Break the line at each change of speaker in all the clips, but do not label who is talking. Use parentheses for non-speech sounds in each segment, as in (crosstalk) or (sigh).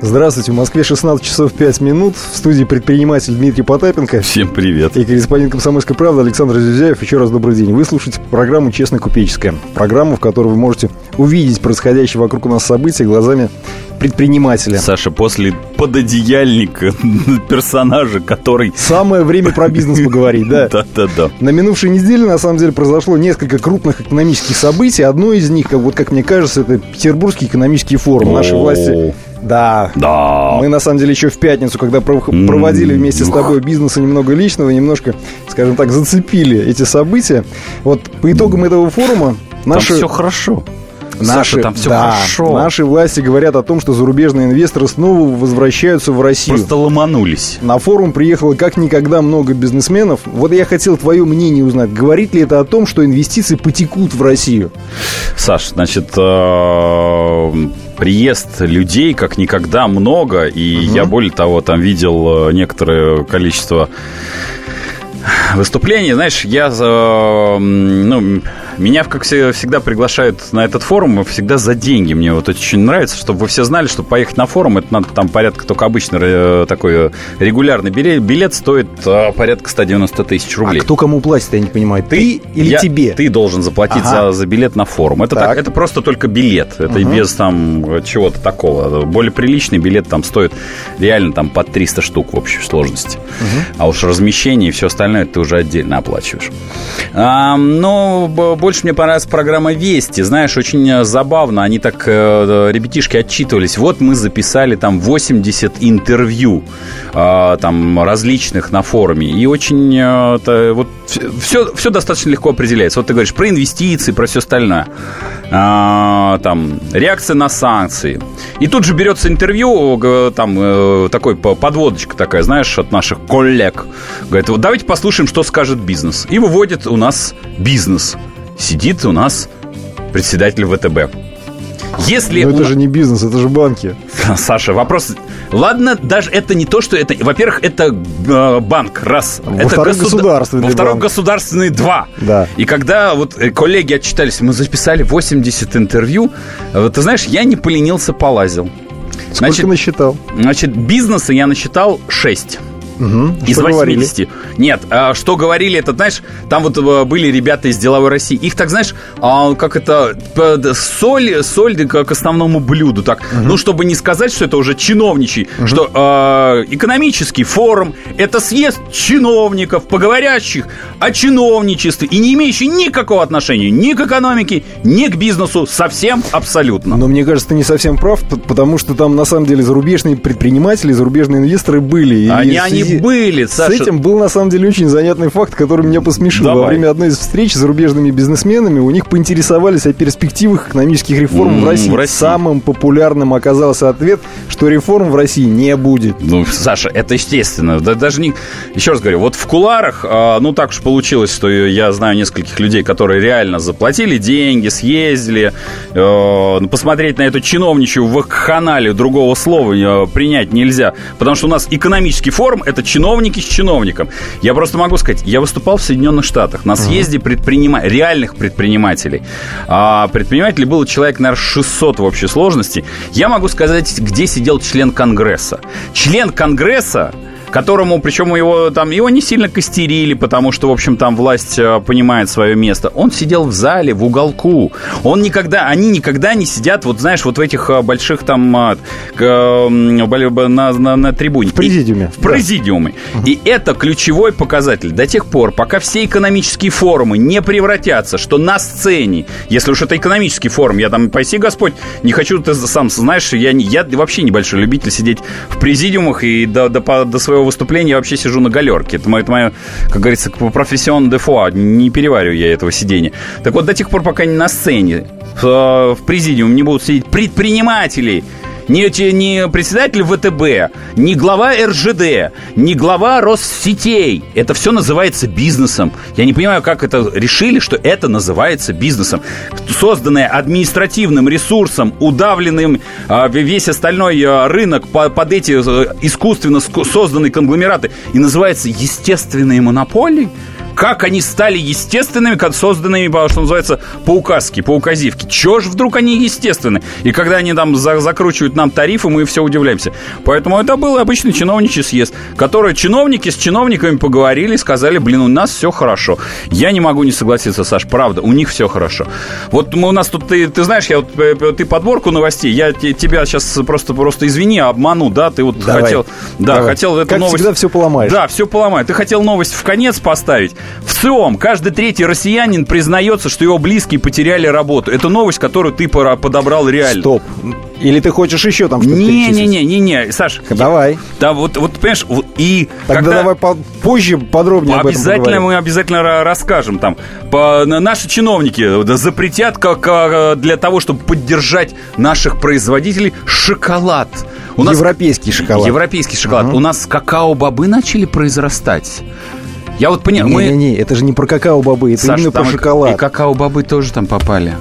Здравствуйте, в Москве 16 часов 5 минут. В студии предприниматель Дмитрий Потапенко.
Всем привет.
И корреспондент «Комсомольской правды» Александр Зюзяев. Еще раз добрый день. Вы слушаете программу «Честно купеческая». Программу, в которой вы можете увидеть происходящее вокруг у нас события глазами предпринимателя.
Саша, после пододеяльника (laughs) персонажа, который...
Самое время про бизнес поговорить, да? (laughs)
Да-да-да.
На минувшей неделе, на самом деле, произошло несколько крупных экономических событий. Одно из них, вот как мне кажется, это Петербургский экономический форум. Наши власти да.
Да.
Мы, на самом деле, еще в пятницу, когда проводили вместе с тобой бизнес и немного личного, немножко, скажем так, зацепили эти события. Вот по итогам этого форума
наши... Там все хорошо.
Наши,
Саша, там все
да,
хорошо.
Наши власти говорят о том, что зарубежные инвесторы снова возвращаются в Россию.
Просто ломанулись.
На форум приехало как никогда много бизнесменов. Вот я хотел твое мнение узнать. Говорит ли это о том, что инвестиции потекут в Россию?
Саш, значит, э, приезд людей как никогда много. И угу. я, более того, там видел э, некоторое количество выступлений. Знаешь, я, ну, меня, как всегда, приглашают на этот форум всегда за деньги. Мне вот очень нравится, чтобы вы все знали, что поехать на форум, это надо там порядка, только обычно э, такой э, регулярный билет, билет стоит э, порядка 190 тысяч рублей.
А кто кому платит, я не понимаю, ты или
я,
тебе?
Ты должен заплатить ага. за, за билет на форум. Это, так. Так, это просто только билет, это угу. без там чего-то такого. Более приличный билет там стоит реально там под 300 штук в общей сложности. Угу. А уж размещение и все остальное ты уже отдельно оплачиваешь. А, но больше мне понравилась программа «Вести». Знаешь, очень э, забавно. Они так, э, ребятишки, отчитывались. Вот мы записали там 80 интервью э, там различных на форуме. И очень это, вот все, все достаточно легко определяется. Вот ты говоришь про инвестиции, про все остальное. А, там, реакция на санкции. И тут же берется интервью, там, такой подводочка такая, знаешь, от наших коллег. Говорит, вот давайте послушаем, что скажет бизнес. И выводит у нас бизнес сидит у нас председатель ВТБ.
Если Но это у... же не бизнес, это же банки. (laughs)
Саша, вопрос... Ладно, даже это не то, что это... Во-первых, это э, банк, раз.
Во
это
вторых государ... государственный
Во вторых государственный, два.
Да.
И когда вот э, коллеги отчитались, мы записали 80 интервью, вот, ты знаешь, я не поленился, полазил.
Сколько значит, насчитал?
Значит, бизнеса я насчитал 6.
Угу.
Из что 80. Говорили? Нет, а, что говорили, это, знаешь, там вот э, были ребята из деловой России. Их так, знаешь, а, как это, соль, соль к основному блюду. Так, угу. ну, чтобы не сказать, что это уже чиновничий, угу. что а, экономический форум это съезд чиновников, поговорящих о чиновничестве и не имеющий никакого отношения ни к экономике, ни к бизнесу, совсем абсолютно.
Но мне кажется, ты не совсем прав, потому что там на самом деле зарубежные предприниматели, зарубежные инвесторы были.
Они, они были,
Саша. С этим был, на самом деле, очень занятный факт, который меня посмешил.
Давай.
Во время одной из встреч с зарубежными бизнесменами у них поинтересовались о перспективах экономических реформ mm, в, России. в России. Самым популярным оказался ответ, что реформ в России не будет.
Ну, Саша, это естественно. Да, даже не... Еще раз говорю, вот в куларах, а, ну, так уж получилось, что я знаю нескольких людей, которые реально заплатили деньги, съездили, э, посмотреть на эту чиновничью вакханалию, другого слова э, принять нельзя. Потому что у нас экономический форум – это это чиновники с чиновником. Я просто могу сказать, я выступал в Соединенных Штатах на съезде предпринима... реальных предпринимателей. А предпринимателей было человек, наверное, 600 в общей сложности. Я могу сказать, где сидел член Конгресса. Член Конгресса которому, причем его там, его не сильно костерили, потому что, в общем, там власть э, понимает свое место. Он сидел в зале, в уголку. Он никогда, они никогда не сидят, вот знаешь, вот в этих э, больших там э, на, на, на трибуне.
В президиуме.
И, в президиуме. Да. И это ключевой показатель. До тех пор, пока все экономические форумы не превратятся, что на сцене, если уж это экономический форум, я там, пойси Господь, не хочу, ты сам знаешь, я, я вообще небольшой любитель сидеть в президиумах и до, до, до своего своего выступления я вообще сижу на галерке. Это мое, это мое как говорится, профессион де фуа. Не перевариваю я этого сидения. Так вот, до тех пор, пока не на сцене, в, в президиуме не будут сидеть предприниматели, не, не председатель ВТБ, не глава РЖД, не глава Россетей. Это все называется бизнесом. Я не понимаю, как это решили, что это называется бизнесом. Созданное административным ресурсом, удавленным а, весь остальной а, рынок по, под эти а, искусственно созданные конгломераты и называется естественные монополии. Как они стали естественными, как созданными, что называется, по указке, по указивке. Чего же вдруг они естественны? И когда они там за закручивают нам тарифы, мы все удивляемся. Поэтому это был обычный чиновничий съезд, который чиновники с чиновниками поговорили, сказали, блин, у нас все хорошо. Я не могу не согласиться, Саш, правда, у них все хорошо. Вот мы у нас тут, ты, ты знаешь, я вот, э, э, ты подборку новостей, я тебя сейчас просто, просто извини, обману, да, ты вот Давай. хотел, да, Давай. хотел эту
как
новость.
всегда все поломаешь.
Да, все поломаю. Ты хотел новость в конец поставить. В ЦИОМ каждый третий россиянин признается, что его близкие потеряли работу. Это новость, которую ты подобрал реально.
Стоп. Или ты хочешь еще там что-то
Не-не-не-не-не, Саш.
Давай.
Я, да, вот, вот, понимаешь, и...
Тогда когда, давай по, позже подробнее об
этом Обязательно мы обязательно расскажем там. По, наши чиновники запретят как для того, чтобы поддержать наших производителей шоколад.
У нас европейский шоколад.
Европейский шоколад. Угу. У нас какао-бобы начали произрастать. Я вот понял,
мы... Не-не-не, это же не про какао-бобы, это Саша, именно про шоколад.
И какао-бобы тоже там попали.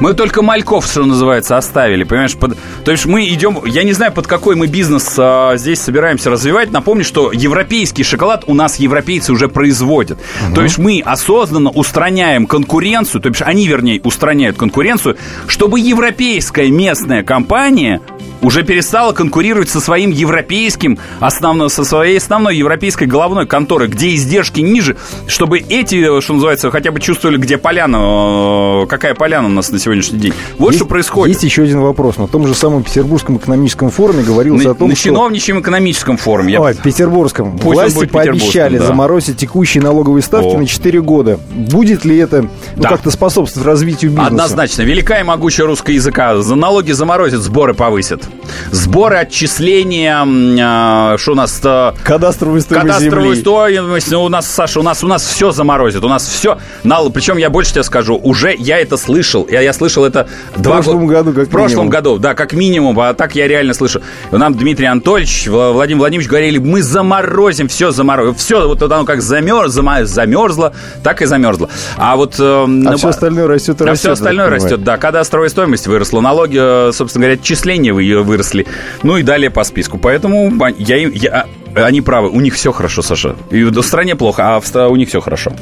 Мы только мальков, что называется, оставили, понимаешь? Под... То есть мы идем, я не знаю, под какой мы бизнес а, здесь собираемся развивать. Напомню, что европейский шоколад у нас европейцы уже производят. Угу. То есть мы осознанно устраняем конкуренцию, то есть они, вернее, устраняют конкуренцию, чтобы европейская местная компания уже перестала конкурировать со своим европейским, основно, со своей основной европейской головной конторой, где издержки ниже, чтобы эти, что называется, хотя бы чувствовали, где поляна, э, какая поляна у нас на сегодняшний день. Вот есть, что происходит.
Есть еще один вопрос. На том же самом Петербургском экономическом форуме говорилось
на,
о том,
на что... На чиновничьем экономическом форуме.
Ой, Петербургском. Пусть Власти пообещали да. заморозить текущие налоговые ставки О. на 4 года. Будет ли это ну, да. как-то способствовать развитию бизнеса?
Однозначно. Великая и могучая русского языка. За налоги заморозят, сборы повысят. Сборы, отчисления, а, что у нас...
Кадастровую стоимость
Кадастровую стоимость. Ну, у нас, Саша, у нас, у нас все заморозит. У нас все... Причем я больше тебе скажу, уже я это слышал. Я, я слышал это...
В два прошлом году, как
В прошлом году, да, как минимум. А так я реально слышу. Нам Дмитрий Анатольевич, Владимир Владимирович говорили, мы заморозим, все заморозим. Все, вот оно как замерз, замерзло, так и замерзло. А вот...
Э, а ну, все остальное растет и
а растет. все остальное растет, да. Кадастровая стоимость выросла, налоги, э, собственно говоря, отчисления выросли. Ну и далее по списку. Поэтому я, я, они правы, у них все хорошо, Саша. И в стране плохо, а в, у них все хорошо.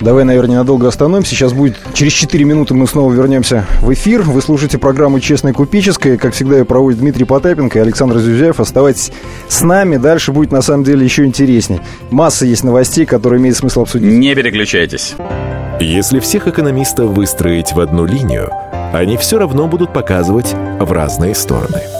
Давай, наверное, ненадолго остановимся. Сейчас будет через 4 минуты мы снова вернемся в эфир. Вы слушаете программу «Честная купеческая». Как всегда, ее проводит Дмитрий Потапенко и Александр Зюзяев. Оставайтесь с нами. Дальше будет, на самом деле, еще интереснее. Масса есть новостей, которые имеет смысл обсудить.
Не переключайтесь.
Если всех экономистов выстроить в одну линию, они все равно будут показывать в разные стороны.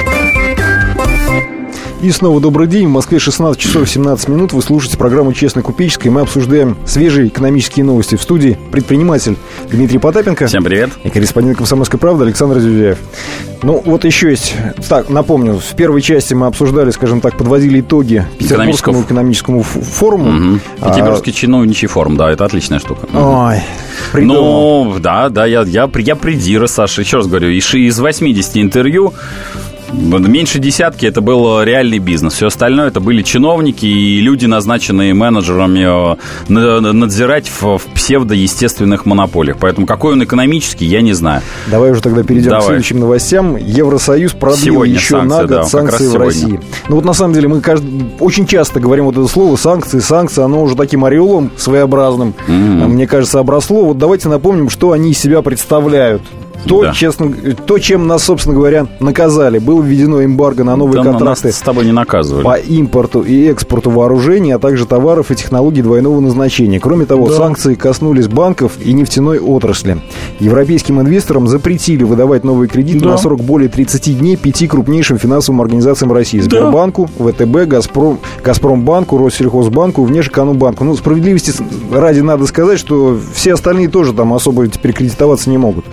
И снова добрый день. В Москве 16 часов 17 минут. Вы слушаете программу «Честно купеческая». Мы обсуждаем свежие экономические новости. В студии предприниматель Дмитрий Потапенко.
Всем привет.
И корреспондент «Комсомольской правды» Александр Зюзяев. Ну, вот еще есть... Так, напомню, в первой части мы обсуждали, скажем так, подводили итоги Петербургскому экономическому форуму.
Угу. Петербургский а... чиновничий форум, да, это отличная штука.
Ой,
придумал. Ну, да, да, я, я, я придира, Саша. Еще раз говорю, из 80 интервью Меньше десятки это был реальный бизнес. Все остальное это были чиновники и люди, назначенные менеджерами э, надзирать в, в псевдоестественных монополиях. Поэтому какой он экономический, я не знаю.
Давай уже тогда перейдем Давай. к следующим новостям. Евросоюз продлил сегодня еще санкции, на год да, санкции в России. Ну вот на самом деле мы каждый, очень часто говорим вот это слово санкции, санкции, оно уже таким ореолом своеобразным, mm-hmm. мне кажется, обросло. Вот давайте напомним, что они из себя представляют то, да. честно, то, чем нас, собственно говоря, наказали. Было введено эмбарго на новые да, контракты нас
с тобой не наказывали.
по импорту и экспорту вооружений, а также товаров и технологий двойного назначения. Кроме того, да. санкции коснулись банков и нефтяной отрасли. Европейским инвесторам запретили выдавать новые кредиты да. на срок более 30 дней пяти крупнейшим финансовым организациям России. Сбербанку, да. ВТБ, Газпром, Газпромбанку, Россельхозбанку, Внешэкономбанку. Ну, справедливости ради надо сказать, что все остальные тоже там особо теперь кредитоваться не могут.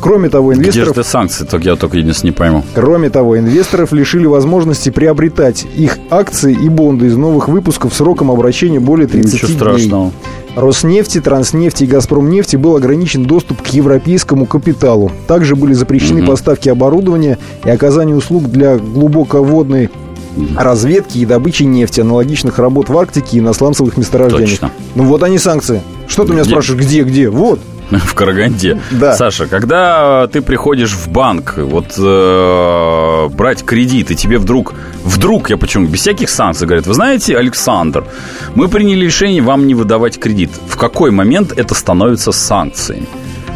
Кроме того, инвесторов...
Где же санкции? Только я только единственное не пойму.
Кроме того, инвесторов лишили возможности приобретать их акции и бонды из новых выпусков сроком обращения более 30 Ничего дней. страшного. Роснефти, Транснефти и Газпромнефти был ограничен доступ к европейскому капиталу. Также были запрещены угу. поставки оборудования и оказание услуг для глубоководной разведки и добычи нефти, аналогичных работ в Арктике и на сланцевых месторождениях. Точно. Ну вот они санкции. Что ты меня спрашиваешь, где, где? Вот. (laughs)
В Караганде. Да. Саша, когда ты приходишь в банк, вот э, брать кредит, и тебе вдруг, вдруг, я почему, без всяких санкций, говорят, вы знаете, Александр, мы приняли решение вам не выдавать кредит. В какой момент это становится санкциями?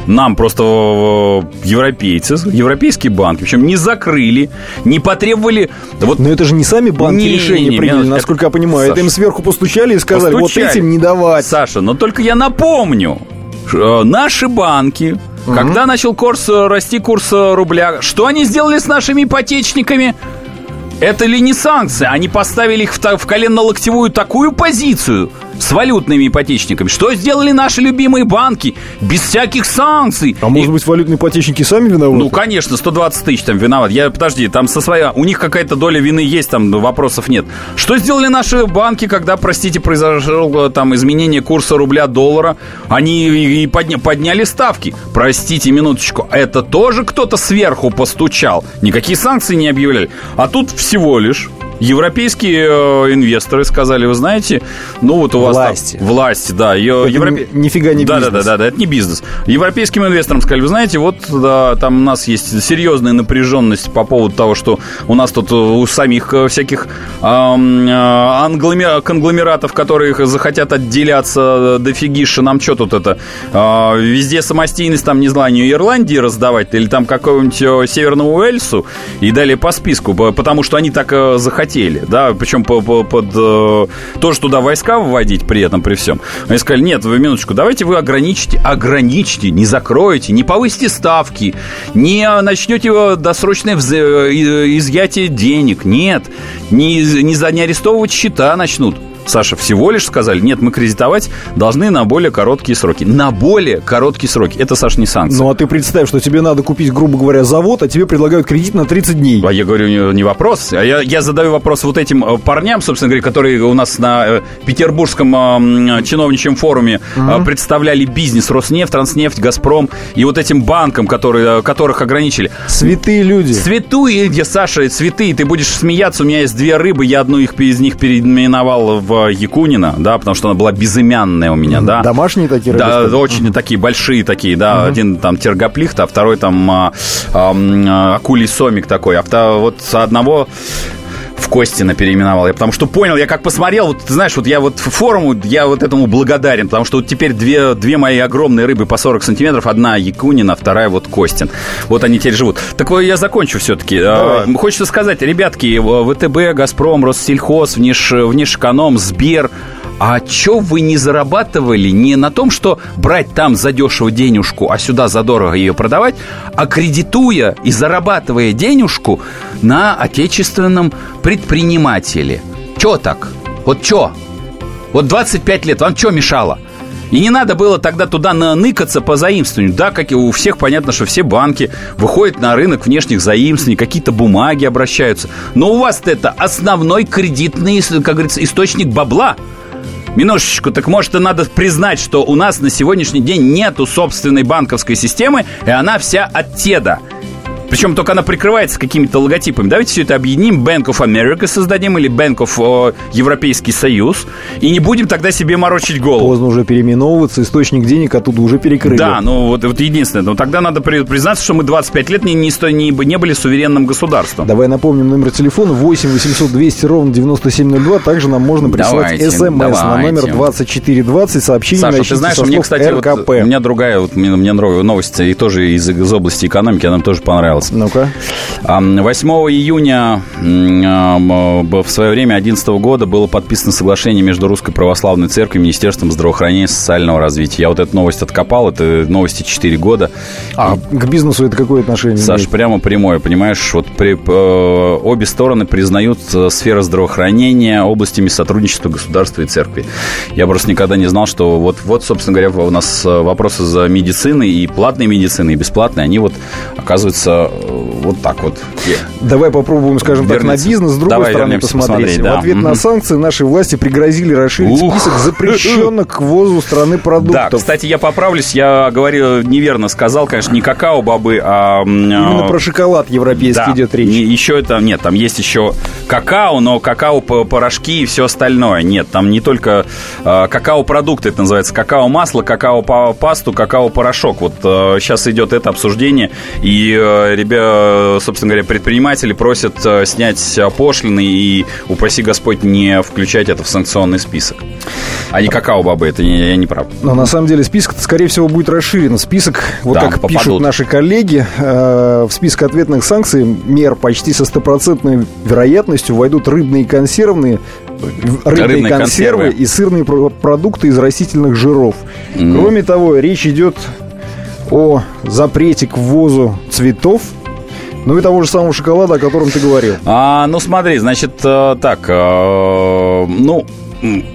нам просто э, европейцы, европейские банки, причем не закрыли, не потребовали...
Вот... Но это же не сами банки не, решение не, приняли, не, насколько это... я понимаю. Саша, это им сверху постучали и сказали, постучали. вот этим не давать.
Саша, но только я напомню, э, наши банки, угу. когда начал курс э, расти курс рубля, что они сделали с нашими ипотечниками? Это ли не санкции? Они поставили их в, в коленно-локтевую такую позицию – с валютными ипотечниками. Что сделали наши любимые банки без всяких санкций?
А может быть, валютные ипотечники сами виноваты?
Ну, конечно, 120 тысяч там виноват. Я, подожди, там со своя... У них какая-то доля вины есть, там вопросов нет. Что сделали наши банки, когда, простите, произошло там изменение курса рубля-доллара? Они и подня... подняли ставки. Простите, минуточку, это тоже кто-то сверху постучал? Никакие санкции не объявляли. А тут всего лишь Европейские э, инвесторы сказали, вы знаете, ну вот у вас
власти,
там, власти, да, ее,
Европе... нифига не
да,
бизнес.
Да, да, да, да, это не бизнес. Европейским инвесторам сказали, вы знаете, вот да, там у нас есть серьезная напряженность по поводу того, что у нас тут у самих э, всяких эм, англомер... конгломератов, которые захотят отделяться дофигиша, нам что тут это, э, везде самостийность, там, не знаю, Ирландии раздавать, или там какого-нибудь Северному Уэльсу, и далее по списку, потому что они так захотят хотели, да, причем по, по, под э, тоже туда войска выводить при этом, при всем. Они сказали, нет, вы минуточку, давайте вы ограничите, ограничьте, не закроете, не повысите ставки, не начнете досрочное вз... Э, изъятие денег, нет, не, не, не арестовывать счета начнут. Саша, всего лишь сказали, нет, мы кредитовать должны на более короткие сроки. На более короткие сроки. Это, Саша, не санкция.
Ну, а ты представь, что тебе надо купить, грубо говоря, завод, а тебе предлагают кредит на 30 дней.
А я говорю, не, вопрос. А я, я задаю вопрос вот этим э, парням, собственно говоря, которые у нас на э, Петербургском э, чиновничьем форуме угу. представляли бизнес Роснефть, Транснефть, Газпром и вот этим банкам, которые, которых ограничили.
Святые люди.
Святые, Саша, святые. Ты будешь смеяться, у меня есть две рыбы, я одну их, из них переименовал в Якунина, да, потому что она была безымянная у меня, да.
Домашние такие
Да, очень mm такие большие такие, да. mm Один там тергоплихт, а второй там а, а, акулий сомик такой. А вот одного в Костина переименовал. Я потому что понял, я как посмотрел, вот ты знаешь, вот я вот форуму, я вот этому благодарен, потому что вот теперь две, две мои огромные рыбы по 40 сантиметров, одна Якунина, вторая вот Костин. Вот они теперь живут. Так вот я закончу все-таки. А, хочется сказать, ребятки, ВТБ, Газпром, Россельхоз, Внеш, Внешэконом, Сбер, а чё вы не зарабатывали не на том, что брать там задешево денежку, а сюда задорого ее продавать, а кредитуя и зарабатывая денежку на отечественном предпринимателе? Чё так? Вот чё? Вот 25 лет, вам чё мешало? И не надо было тогда туда наныкаться по заимствованию. Да, как и у всех понятно, что все банки выходят на рынок внешних заимствований, какие-то бумаги обращаются. Но у вас это основной кредитный, как говорится, источник бабла – Минуточку, так может и надо признать, что у нас на сегодняшний день нету собственной банковской системы, и она вся от теда. Причем только она прикрывается какими-то логотипами. Давайте все это объединим. Bank of America создадим или Bank of о, Европейский Союз. И не будем тогда себе морочить голову.
Поздно уже переименовываться. Источник денег оттуда уже перекрыли.
Да, ну вот, вот единственное. Но тогда надо признаться, что мы 25 лет не, не, не, не были суверенным государством.
Давай напомним номер телефона 8 800 200 ровно 9702. Также нам можно прислать смс на номер 2420. Сообщение
Саша, ты знаешь, мне, кстати, РКП. Вот, у меня другая, вот, мне, мне новость, и тоже из, из области экономики, она тоже понравилась оказалось.
Ну-ка.
8 июня в свое время, 2011 года, было подписано соглашение между Русской Православной Церковью и Министерством здравообразования и социального развития. Я вот эту новость откопал, это новости 4 года.
А к бизнесу это какое отношение
Саш, имеет? прямо прямое, понимаешь? Вот при, э, обе стороны признают э, сферу здравоохранения областями сотрудничества государства и церкви. Я просто никогда не знал, что вот, вот собственно говоря, у нас э, вопросы за медицины и платной медицины, и бесплатной, они вот оказываются вот так вот.
Давай попробуем, скажем Вернется. так, на бизнес с другой Давай стороны посмотреть. Да. В ответ угу. на санкции наши власти пригрозили расширить Ух. список запрещенных к ввозу страны продуктов.
Да, кстати, я поправлюсь, я говорил неверно сказал, конечно, не какао-бобы, а...
Именно а, про шоколад европейский да, идет речь.
Еще это, нет, там есть еще какао, но какао-порошки и все остальное. Нет, там не только э, какао-продукты, это называется какао-масло, какао-пасту, какао-порошок. Вот э, сейчас идет это обсуждение, и, э, ребята, собственно говоря, предприниматели просят э, снять пошлины и, упаси Господь, не включать это в санкционный список. А не какао-бобы, это не, я не прав.
Но на самом деле список, скорее всего, будет расширен. Список, вот да, как попадут. пишут наши коллеги, э, в список ответных санкций мер почти со стопроцентной вероятностью войдут рыбные консервные, рыбные, рыбные консервы, консервы и сырные продукты из растительных жиров. Mm. Кроме того, речь идет о запрете к ввозу цветов, ну и того же самого шоколада, о котором ты говорил.
А, ну смотри, значит, э, так, э, ну,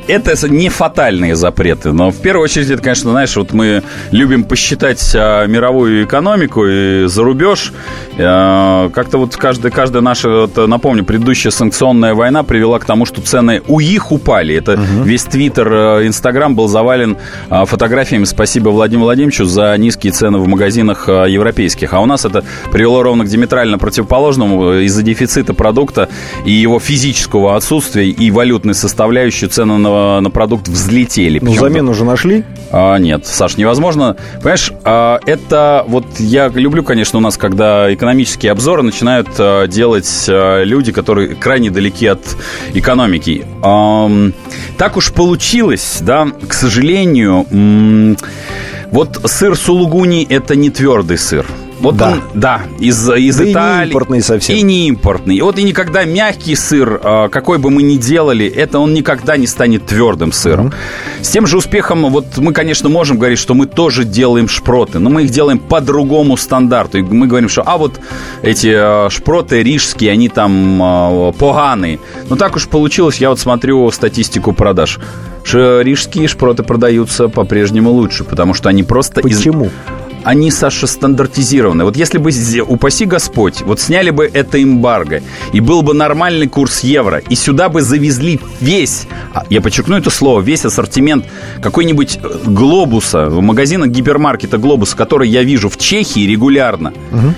это не фатальные запреты, но в первую очередь это, конечно, знаешь, вот мы любим посчитать а, мировую экономику и за рубеж. А, как-то вот каждая, каждая наша, вот, напомню, предыдущая санкционная война привела к тому, что цены у их упали. Это угу. весь Твиттер, э, Инстаграм был завален а, фотографиями. Спасибо Владимиру Владимировичу за низкие цены в магазинах а, европейских. А у нас это привело ровно к диаметрально противоположному из-за дефицита продукта и его физического отсутствия и валютной составляющей цены на, на продукт взлетели.
Ну, замену уже нашли?
А, нет, Саш, невозможно. Понимаешь, а, это вот я люблю, конечно, у нас, когда экономические обзоры начинают а, делать а, люди, которые крайне далеки от экономики. А, так уж получилось, да, к сожалению, вот сыр сулугуни – это не твердый сыр. Вот да. он, да, из, из да Италии.
И не импортный совсем.
И не импортный. Вот и никогда мягкий сыр, а, какой бы мы ни делали, это он никогда не станет твердым сыром. Mm-hmm. С тем же успехом, вот мы, конечно, можем говорить, что мы тоже делаем шпроты, но мы их делаем по другому стандарту. И мы говорим, что, а вот эти а, шпроты рижские, они там а, поганые. Ну так уж получилось, я вот смотрю статистику продаж рижские шпроты продаются по-прежнему лучше, потому что они просто...
Почему? Из
они, Саша, стандартизированы. Вот если бы, упаси Господь, вот сняли бы это эмбарго, и был бы нормальный курс евро, и сюда бы завезли весь, а, я подчеркну это слово, весь ассортимент какой-нибудь э, глобуса, в магазинах гипермаркета глобуса, который я вижу в Чехии регулярно, угу.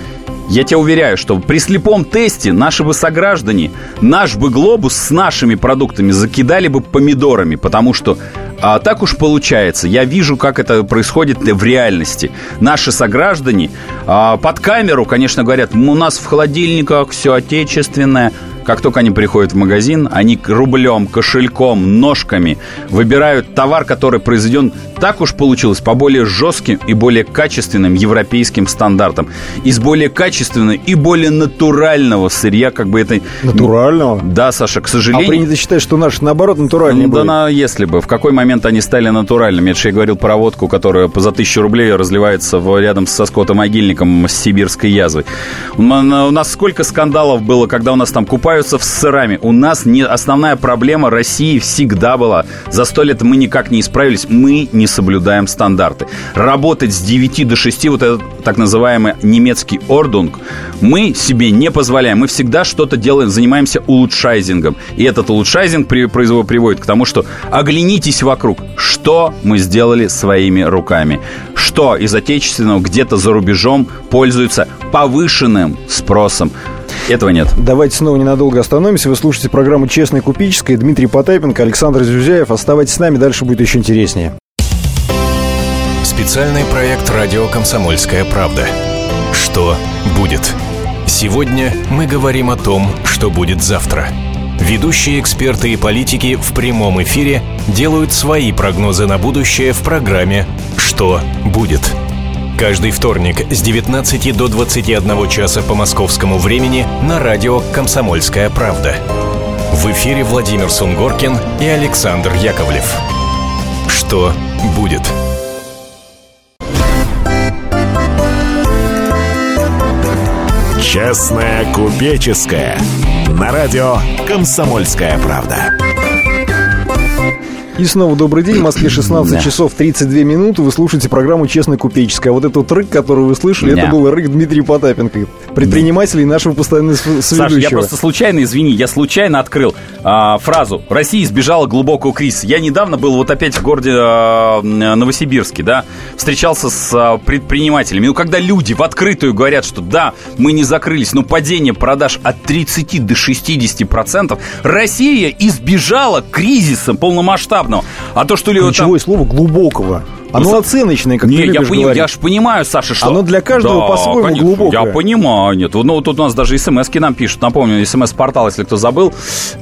Я тебя уверяю, что при слепом тесте наши бы сограждане наш бы глобус с нашими продуктами закидали бы помидорами, потому что а так уж получается. Я вижу, как это происходит в реальности. Наши сограждане а, под камеру, конечно, говорят, у нас в холодильниках все отечественное. Как только они приходят в магазин, они рублем, кошельком, ножками выбирают товар, который произведен, так уж получилось, по более жестким и более качественным европейским стандартам. Из более качественного и более натурального сырья, как бы это...
Натурального?
Да, Саша, к сожалению... А
принято считать, что наш, наоборот, натуральный
Да, на, если бы. В какой момент они стали натуральными? Это же я говорил про водку, которая за тысячу рублей разливается в, рядом со скотомогильником с сибирской язвой. У нас сколько скандалов было, когда у нас там купают разбираются с сырами. У нас не основная проблема России всегда была. За сто лет мы никак не исправились. Мы не соблюдаем стандарты. Работать с 9 до 6, вот этот так называемый немецкий ордунг, мы себе не позволяем. Мы всегда что-то делаем, занимаемся улучшайзингом. И этот улучшайзинг при, приводит к тому, что оглянитесь вокруг. Что мы сделали своими руками? Что из отечественного где-то за рубежом пользуется повышенным спросом? Этого нет.
Давайте снова ненадолго остановимся. Вы слушаете программу «Честная купеческая». Дмитрий Потапенко, Александр Зюзяев. Оставайтесь с нами, дальше будет еще интереснее.
Специальный проект «Радио Комсомольская правда». Что будет? Сегодня мы говорим о том, что будет завтра. Ведущие эксперты и политики в прямом эфире делают свои прогнозы на будущее в программе «Что будет?». Каждый вторник с 19 до 21 часа по московскому времени на радио «Комсомольская правда». В эфире Владимир Сунгоркин и Александр Яковлев. Что будет? Частная купеческая. На радио «Комсомольская правда».
И снова добрый день. В Москве 16 да. часов 32 минуты. Вы слушаете программу «Честно купеческая». Вот этот рык, который вы слышали, да. это был рык Дмитрия Потапенко, предпринимателя и нашего постоянного соведущего. Саша,
я просто случайно, извини, я случайно открыл а, фразу «Россия избежала глубокого кризиса». Я недавно был вот опять в городе а, Новосибирске, да, встречался с а, предпринимателями. Ну, когда люди в открытую говорят, что да, мы не закрылись, но падение продаж от 30 до 60 процентов, Россия избежала кризиса полномасштабного масштабного. А то, что...
Ключевое там... слово глубокого. Оно ну, оценочное, как
не,
ты
я,
пони,
я же понимаю, Саша, что...
Оно для каждого да, по-своему конечно, глубокое.
Я понимаю, нет. Ну, тут у нас даже смс нам пишут. Напомню, смс-портал, если кто забыл.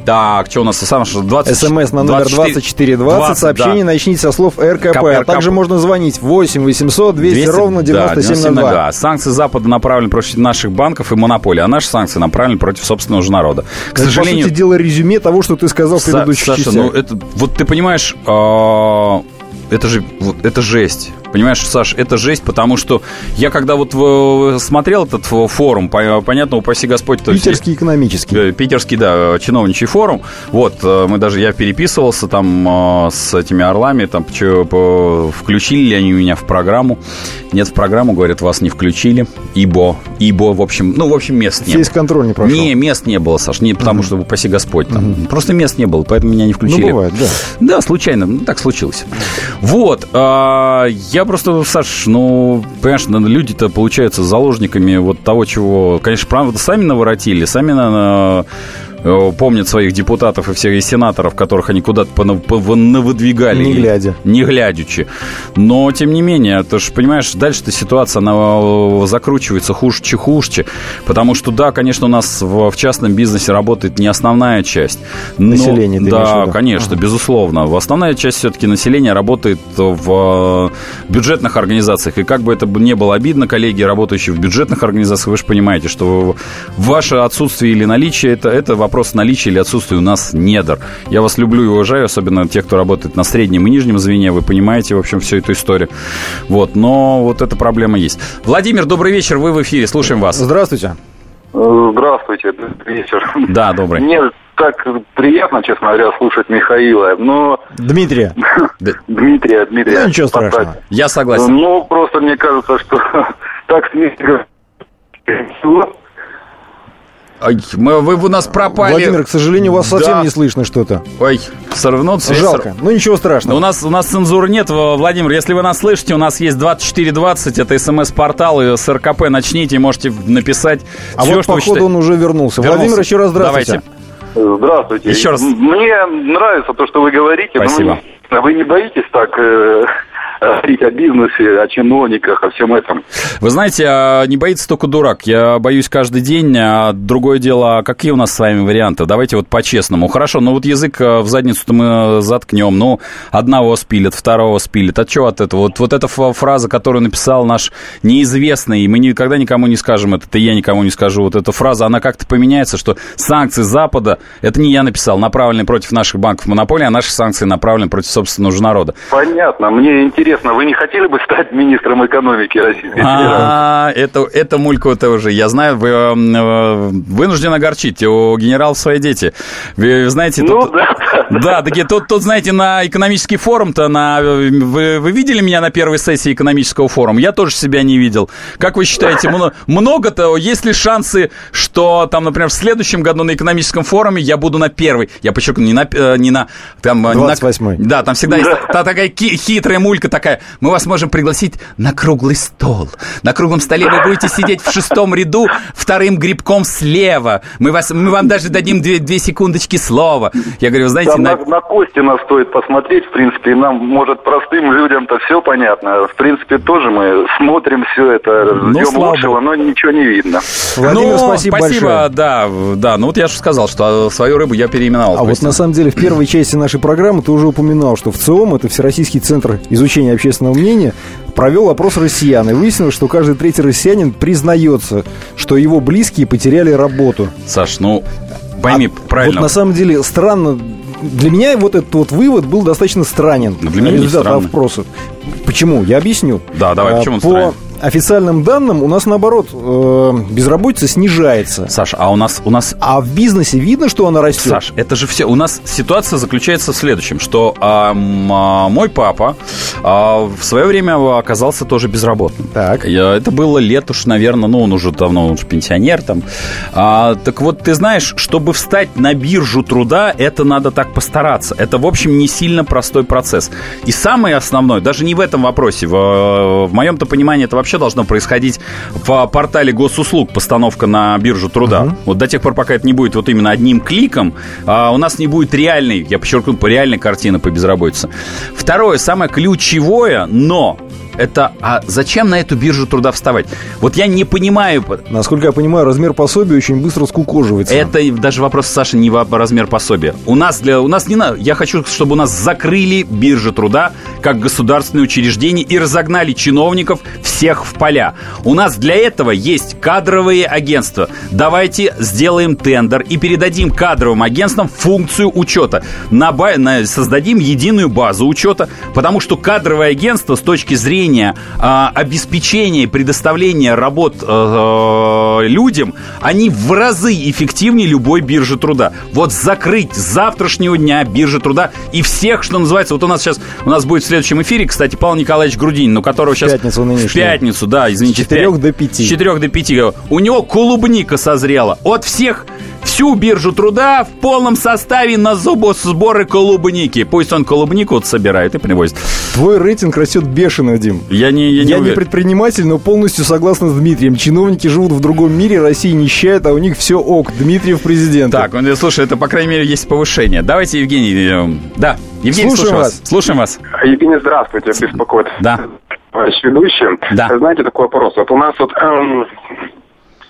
Так, что у нас, Саша,
20... СМС на номер 2420. 20, сообщение да. начните со слов РКП. КП, а также можно звонить 8 800 200, 200 ровно 9702. Да,
Санкции Запада направлены против наших банков и монополий, а наши санкции направлены против собственного же народа.
К это, сожалению... по сути дела, резюме того, что ты сказал в предыдущих
Саша, частях. ну, это... Вот ты понимаешь... А, это же это жесть. Понимаешь, Саш, это жесть, потому что я когда вот смотрел этот форум, понятно, упаси Господь...
То питерский есть, экономический.
Э, питерский, да, чиновничий форум. Вот, э, мы даже, я переписывался там э, с этими орлами, там, включили ли они меня в программу. Нет, в программу, говорят, вас не включили, ибо, ибо, в общем, ну, в общем, мест не
Фейс контроль не прошел.
Не, мест не было, Саш, не потому угу. что, упаси Господь, там, угу. просто мест не было, поэтому меня не включили. Ну,
бывает, да.
Да, случайно, ну, так случилось. Вот, а, я просто, Саш, ну, понимаешь, люди-то получаются заложниками вот того, чего, конечно, правда, сами наворотили, сами на Э, помнят своих депутатов и всех и сенаторов, которых они куда-то выдвигали.
Не глядя.
Не глядячи. Но, тем не менее, ты же понимаешь, дальше-то ситуация, она э, закручивается хуже, хуже, потому что, да, конечно, у нас в, в частном бизнесе работает не основная часть.
Но, Население, ты
Да, конечно, ага. безусловно. Основная часть все-таки населения работает в э, бюджетных организациях. И как бы это не было обидно, коллеги, работающие в бюджетных организациях, вы же понимаете, что ваше отсутствие или наличие это, это вопрос вопрос наличия или отсутствия у нас недр. Я вас люблю и уважаю, особенно тех, кто работает на среднем и нижнем звене. Вы понимаете, в общем, всю эту историю. Вот, но вот эта проблема есть. Владимир, добрый вечер, вы в эфире, слушаем вас.
Здравствуйте.
Здравствуйте, вечер.
Да, добрый.
Мне так приятно, честно говоря, слушать Михаила, но...
Дмитрия. (laughs)
Дмитрия, Дмитрия.
Ну, ничего страшного.
Я согласен.
Ну, просто мне кажется, что (laughs) так смешно
Ой, мы, вы у нас пропали.
Владимир, к сожалению, у вас да. совсем не слышно что-то.
Ой, все равно
связь... Жалко, ну ничего страшного.
У нас, у нас цензуры нет, Владимир, если вы нас слышите, у нас есть 2420, это смс-портал, и с РКП начните, можете написать
А все, вот, что походу, он уже вернулся. вернулся. Владимир, еще раз здравствуйте.
Давайте. Здравствуйте.
Еще раз.
Мне нравится то, что вы говорите.
Спасибо.
Но вы не боитесь так э, говорить о бизнесе, о чиновниках, о всем этом.
Вы знаете, а не боится только дурак. Я боюсь каждый день. А другое дело, какие у нас с вами варианты? Давайте вот по-честному. Хорошо, ну вот язык э, в задницу-то мы заткнем. Ну, одного спилит, второго спилит. А что от этого? Вот, вот эта фраза, которую написал наш неизвестный, и мы никогда никому не скажем это, и я никому не скажу. Вот эта фраза, она как-то поменяется, что санкции Запада, это не я написал, направлены против наших банков монополии, а наши санкции направлены против собственного же народа.
Понятно. Мне интересно интересно, вы не хотели бы стать министром экономики Российской Федерации? А,
это, это это уже, я знаю, вы э, вынужден огорчить, у генералов свои дети. Вы знаете,
тут... Ну, да.
Да, таки, тут, тут, знаете, на экономический форум-то, на... вы, вы видели меня на первой сессии экономического форума? Я тоже себя не видел. Как вы считаете, много-то, есть ли шансы, что там, например, в следующем году на экономическом форуме я буду на первой, я подчеркну, не на... Э, не на
там, 28
Да, там всегда есть та, такая хитрая мулька такая, мы вас можем пригласить на круглый стол. На круглом столе вы будете сидеть в шестом ряду вторым грибком слева. Мы, вас, мы вам даже дадим две, две секундочки слова. Я говорю, знаете...
Там на... На, на нас стоит посмотреть, в принципе, нам, может, простым людям-то все понятно. В принципе, тоже мы смотрим все это, ну, ждем лучшего, но ничего не видно.
Владимир, ну, спасибо, спасибо большое. да, да. Ну вот я же сказал, что свою рыбу я переименовал.
А вот на самом деле в первой части нашей программы ты уже упоминал, что в ЦИОМ, это Всероссийский центр изучения общественного мнения, провел опрос россиян и выяснилось, что каждый третий россиянин признается, что его близкие потеряли работу.
Саш, ну пойми а правильно.
Вот на самом деле странно для меня вот этот вот вывод был достаточно странен.
Для меня результат
опросов. Почему? Я объясню.
Да, давай, а, почему он
По
странен?
Официальным данным у нас наоборот э, безработица снижается.
Саш, а у нас у нас
а в бизнесе видно, что она растет.
Саш, это же все. У нас ситуация заключается в следующем, что а, мой папа а, в свое время оказался тоже безработным.
Так.
Это было лет уж, наверное, ну он уже давно он уже пенсионер там. А, так вот, ты знаешь, чтобы встать на биржу труда, это надо так постараться. Это в общем не сильно простой процесс. И самое основное, даже не в этом вопросе, в, в моем-то понимании это вообще должно происходить в портале госуслуг, постановка на биржу труда. Uh-huh. Вот до тех пор, пока это не будет вот именно одним кликом, а у нас не будет реальной, я подчеркну, реальной картины по безработице. Второе, самое ключевое, но это а зачем на эту биржу труда вставать? Вот я не понимаю.
Насколько я понимаю, размер пособия очень быстро скукоживается.
Это даже вопрос, Саша, не размер пособия. У нас для у нас не надо. Я хочу, чтобы у нас закрыли биржи труда как государственное учреждение и разогнали чиновников всех в поля. У нас для этого есть кадровые агентства. Давайте сделаем тендер и передадим кадровым агентствам функцию учета. На, на, создадим единую базу учета, потому что кадровое агентство с точки зрения э, обеспечения и предоставления работ э, людям, они в разы эффективнее любой биржи труда. Вот закрыть с завтрашнего дня биржи труда и всех, что называется, вот у нас сейчас, у нас будет в следующем эфире, кстати, Павел Николаевич Грудинин, у которого сейчас...
В пятницу нынешнюю.
В пятницу, да, извините.
С 4 до 5. С
4 до 5. У него клубника созрела. От всех всю биржу труда в полном составе на зубосборы клубники. Пусть он клубнику вот собирает и привозит.
Твой рейтинг растет бешено, Дим.
Я не Я,
не, я не предприниматель, но полностью согласен с Дмитрием. Чиновники живут в другом мире, Россия нищает, а у них все ок. Дмитриев президент.
Так, ну, слушай, это, по крайней мере, есть повышение. Давайте, Евгений... Э, да, Евгений, слушаем, слушаем вас. вас. Слушаем вас.
Евгений, здравствуйте, беспокоит.
Да.
Товарищ ведущий.
Да.
Знаете, такой вопрос. Вот у нас вот... Эм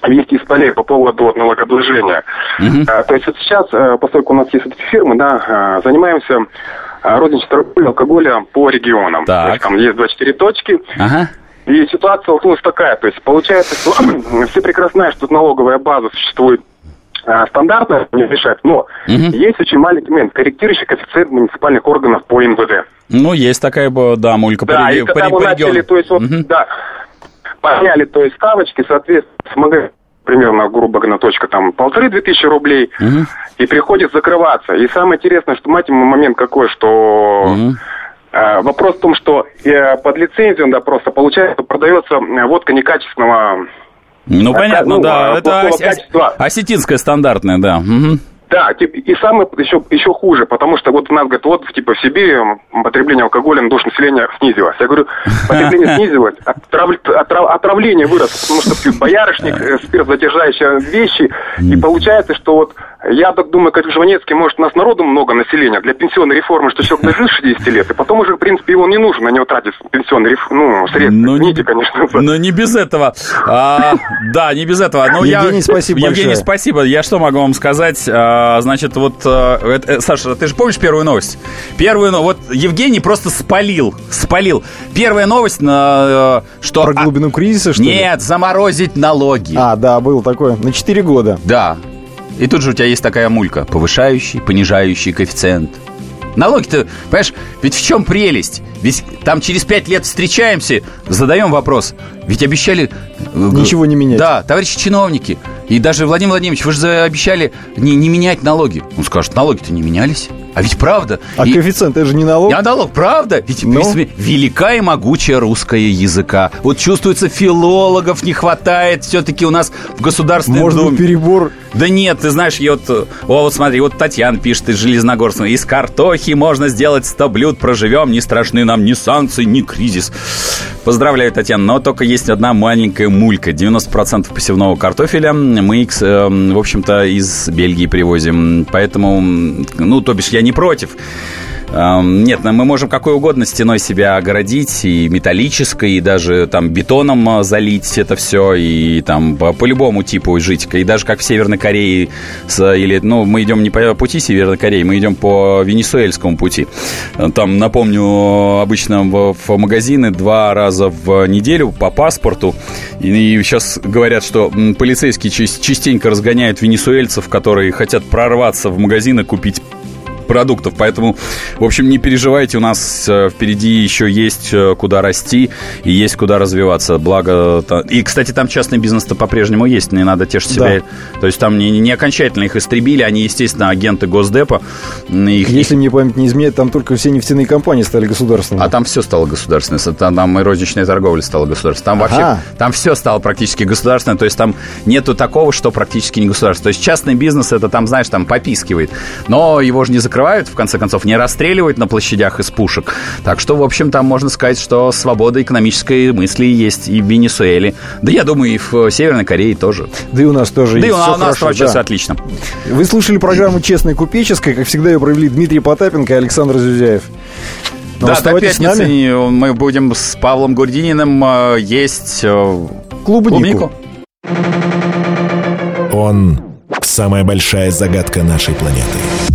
вести из полей по поводу вот, налогообложения. Uh-huh. А, то есть вот сейчас, а, поскольку у нас есть эти фирмы, да, а, занимаемся а, розничной торговлей алкоголя по регионам.
Так. То есть,
там есть 24 точки.
Ага.
И ситуация вот такая, то есть получается, что (clears throat) все прекрасно знают, что налоговая база существует а, стандартная, не решает, но угу. есть очень маленький момент, корректирующий коэффициент муниципальных органов по НВД.
Ну, есть такая, да, мулька
да, по, и
по,
когда
по,
мы начали, то есть вот, угу. да, подняли, то есть ставочки, соответственно, смогли примерно, грубо говоря, точка там полторы-две тысячи рублей, угу. и приходит закрываться. И самое интересное, что, мать момент какой, что... Угу. Вопрос в том, что э, под лицензию, да, просто получается, продается э, водка некачественного...
Ну, понятно, ну, да, это ос- осетинская стандартная, да. Угу.
Да, и самое еще, еще хуже, потому что вот у нас, говорят, вот типа в Сибири потребление алкоголя на душу населения снизилось. Я говорю, (laughs) потребление снизилось, отрав, отрав, отравление выросло, потому что пьют боярышник, э, спирт задержающие вещи, и получается, что вот я так думаю, как Жванецкий, может, у нас народу много населения для пенсионной реформы, что человек дожил 60 лет, и потом уже, в принципе, его не нужно, на него тратить пенсионный реф... ну, средства.
Ну, Извините, не, конечно. Но не без этого. А, да, не без этого. Но
Евгений,
я,
спасибо
Евгений,
большое.
спасибо. Я что могу вам сказать? А, значит, вот, а, это, Саша, ты же помнишь первую новость? Первую, вот Евгений просто спалил, спалил. Первая новость, на, что...
Про глубину кризиса, что
Нет,
ли?
заморозить налоги.
А, да, был такое. На 4 года.
Да. И тут же у тебя есть такая мулька. Повышающий, понижающий коэффициент. Налоги-то, понимаешь, ведь в чем прелесть? Ведь там через пять лет встречаемся, задаем вопрос. Ведь обещали...
Э, Ничего не менять.
Да, товарищи чиновники. И даже Владимир Владимирович, вы же обещали не, не менять налоги. Он скажет, налоги-то не менялись. А ведь правда.
А и... коэффициент это же не налог?
Не налог, правда. Ведь. Ну? велика и могучая русская языка. Вот чувствуется, филологов не хватает все-таки у нас в государственном
Может Думе. перебор?
Да нет, ты знаешь, я вот, о, вот смотри, вот Татьяна пишет из Железногорска. Из картохи можно сделать 100 блюд, проживем, не страшны нам ни санкции, ни кризис. Поздравляю, Татьяна, но только есть одна маленькая мулька. 90% посевного картофеля мы, в общем-то, из Бельгии привозим. Поэтому, ну, то бишь, я не против. Нет, мы можем какой угодно стеной себя огородить, и металлической, и даже там бетоном а, залить это все, и там по, по любому типу жить. И даже как в Северной Корее, с, или, ну, мы идем не по пути Северной Кореи, мы идем по венесуэльскому пути. Там, напомню, обычно в, в магазины два раза в неделю по паспорту. И, и сейчас говорят, что полицейские частенько разгоняют венесуэльцев, которые хотят прорваться в магазин и купить продуктов. Поэтому, в общем, не переживайте, у нас э, впереди еще есть э, куда расти и есть куда развиваться. Благо... И, кстати, там частный бизнес-то по-прежнему есть, не надо тешить себя. Да. То есть там не, не окончательно их истребили, они, естественно, агенты Госдепа.
Их, Если мне память не изменяет, там только все нефтяные компании стали государственными.
А там все стало государственным. Там, там и розничная торговля стала государственной. Там ага. вообще там все стало практически государственным. То есть там нету такого, что практически не государственное. То есть частный бизнес это там, знаешь, там попискивает. Но его же не закрывают закрывают, в конце концов, не расстреливают на площадях из пушек. Так что, в общем, там можно сказать, что свобода экономической мысли есть и в Венесуэле. Да я думаю, и в Северной Корее тоже.
Да и у нас тоже
да есть. Да и у нас вообще да. все отлично.
Вы слушали программу «Честная купеческая». Как всегда, ее провели Дмитрий Потапенко и Александр Зюзяев.
Но да, до пятницы мы будем с Павлом Гурдининым э, есть э, клубнику. клубнику.
Он самая большая загадка нашей планеты.